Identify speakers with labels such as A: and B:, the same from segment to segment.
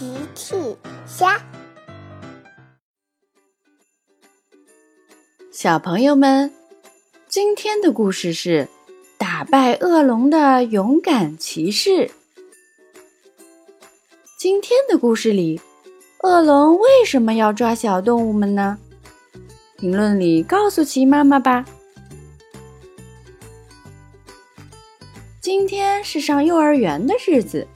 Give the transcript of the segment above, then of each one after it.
A: 奇趣虾，
B: 小朋友们，今天的故事是打败恶龙的勇敢骑士。今天的故事里，恶龙为什么要抓小动物们呢？评论里告诉奇妈妈吧。今天是上幼儿园的日子。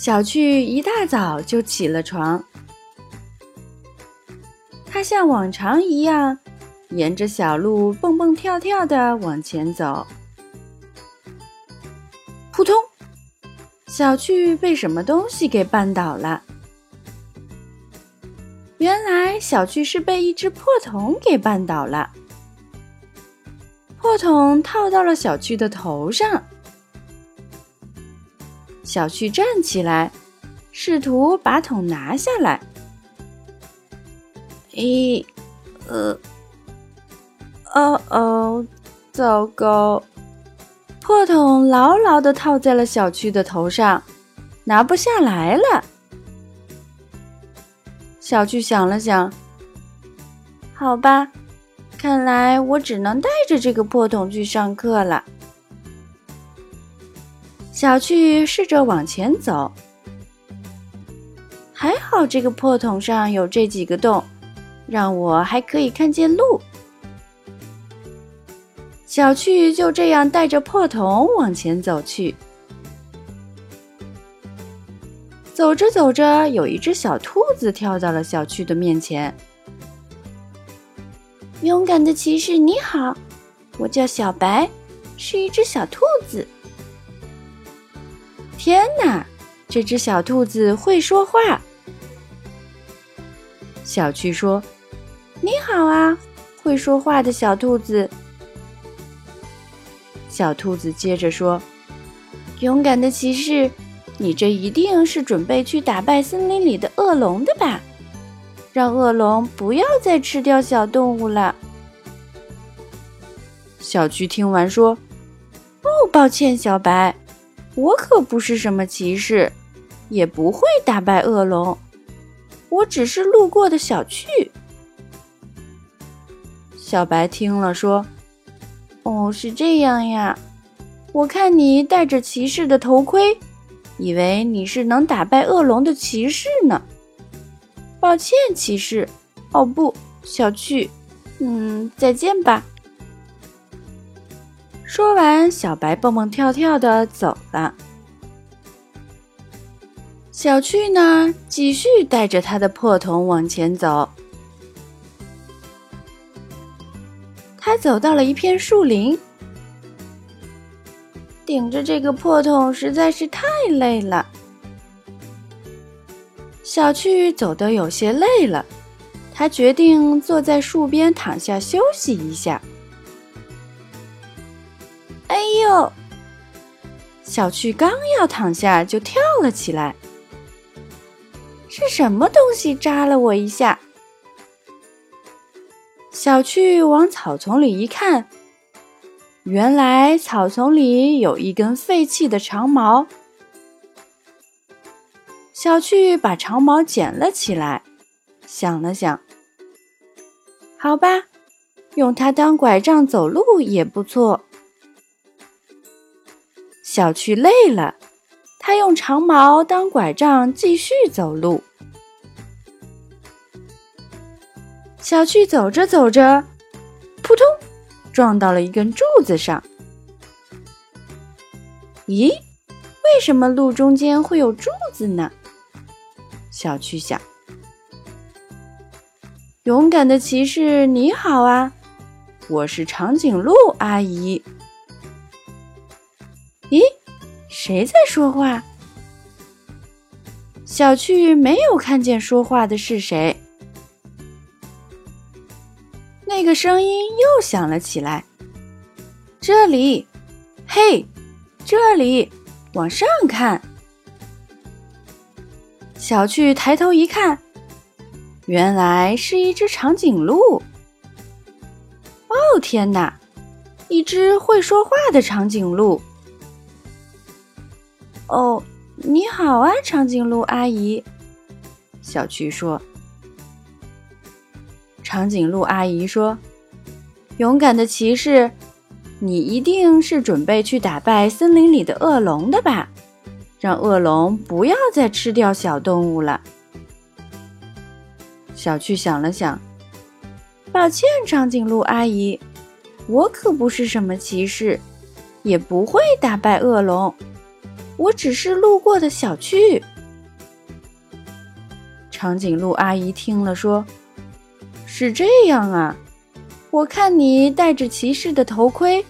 B: 小趣一大早就起了床，他像往常一样，沿着小路蹦蹦跳跳的往前走。扑通！小趣被什么东西给绊倒了。原来小趣是被一只破桶给绊倒了，破桶套到了小趣的头上。小趣站起来，试图把桶拿下来。咦，呃，哦哦，糟糕！破桶牢牢的套在了小趣的头上，拿不下来了。小趣想了想，好吧，看来我只能带着这个破桶去上课了。小趣试着往前走，还好这个破桶上有这几个洞，让我还可以看见路。小趣就这样带着破桶往前走去。走着走着，有一只小兔子跳到了小趣的面前。勇敢的骑士，你好，我叫小白，是一只小兔子。天哪，这只小兔子会说话！小趣说：“你好啊，会说话的小兔子。”小兔子接着说：“勇敢的骑士，你这一定是准备去打败森林里的恶龙的吧？让恶龙不要再吃掉小动物了。”小趣听完说：“哦，抱歉，小白。”我可不是什么骑士，也不会打败恶龙。我只是路过的小趣。小白听了说：“哦，是这样呀。我看你戴着骑士的头盔，以为你是能打败恶龙的骑士呢。抱歉，骑士。哦不，小趣。嗯，再见吧。”说完，小白蹦蹦跳跳的走了。小趣呢，继续带着他的破桶往前走。他走到了一片树林，顶着这个破桶实在是太累了。小趣走得有些累了，他决定坐在树边躺下休息一下。哦！小趣刚要躺下，就跳了起来。是什么东西扎了我一下？小趣往草丛里一看，原来草丛里有一根废弃的长矛。小趣把长矛捡了起来，想了想，好吧，用它当拐杖走路也不错。小趣累了，他用长矛当拐杖继续走路。小趣走着走着，扑通，撞到了一根柱子上。咦，为什么路中间会有柱子呢？小趣想。勇敢的骑士，你好啊，我是长颈鹿阿姨。谁在说话？小趣没有看见说话的是谁。那个声音又响了起来。这里，嘿，这里，往上看。小趣抬头一看，原来是一只长颈鹿。哦，天哪，一只会说话的长颈鹿。哦，你好啊，长颈鹿阿姨。”小趣说。长颈鹿阿姨说：“勇敢的骑士，你一定是准备去打败森林里的恶龙的吧？让恶龙不要再吃掉小动物了。”小趣想了想，抱歉，长颈鹿阿姨，我可不是什么骑士，也不会打败恶龙，我只是路过的小趣。长颈鹿阿姨听了说：“是这样啊，我看你戴着骑士的头盔，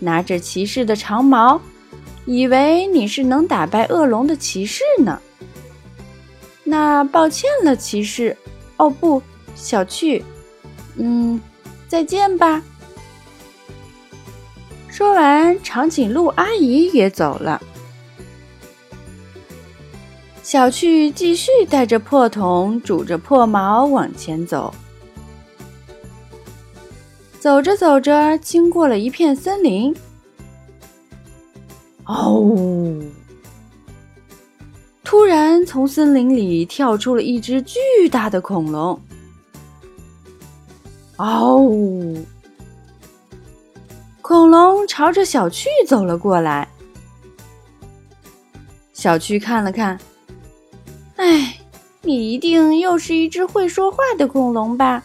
B: 拿着骑士的长矛，以为你是能打败恶龙的骑士呢。那抱歉了，骑士。”哦不，小趣，嗯，再见吧。说完，长颈鹿阿姨也走了。小趣继续带着破桶，拄着破矛往前走。走着走着，经过了一片森林。哦！突然，从森林里跳出了一只巨大的恐龙。嗷！恐龙朝着小趣走了过来。小趣看了看，哎，你一定又是一只会说话的恐龙吧？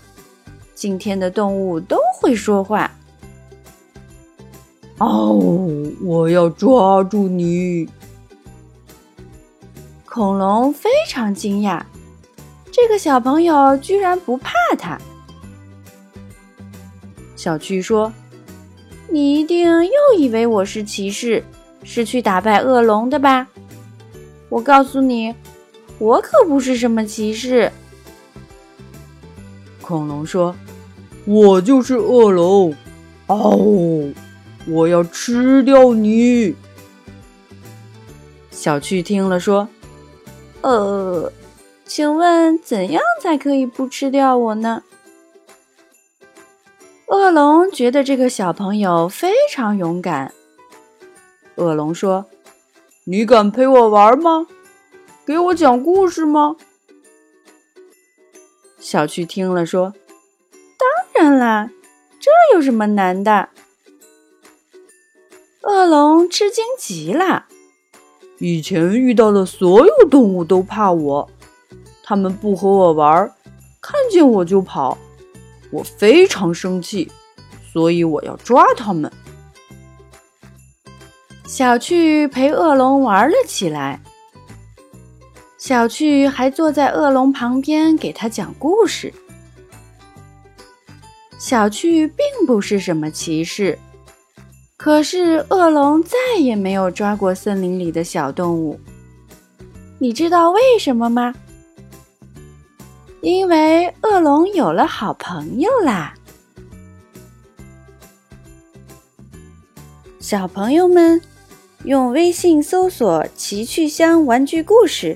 B: 今天的动物都会说话。
C: 哦，我要抓住你！
B: 恐龙非常惊讶，这个小朋友居然不怕他。小趣说：“你一定又以为我是骑士，是去打败恶龙的吧？我告诉你，我可不是什么骑士。”
C: 恐龙说：“我就是恶龙，哦，我要吃掉你！”
B: 小趣听了说。呃，请问怎样才可以不吃掉我呢？恶龙觉得这个小朋友非常勇敢。恶龙说：“
C: 你敢陪我玩吗？给我讲故事吗？”
B: 小趣听了说：“当然啦，这有什么难的？”恶龙吃惊极了。
C: 以前遇到的所有动物都怕我，它们不和我玩，看见我就跑，我非常生气，所以我要抓它们。
B: 小趣陪恶龙玩了起来，小趣还坐在恶龙旁边给他讲故事。小趣并不是什么骑士。可是恶龙再也没有抓过森林里的小动物，你知道为什么吗？因为恶龙有了好朋友啦！小朋友们，用微信搜索“奇趣箱玩具故事”，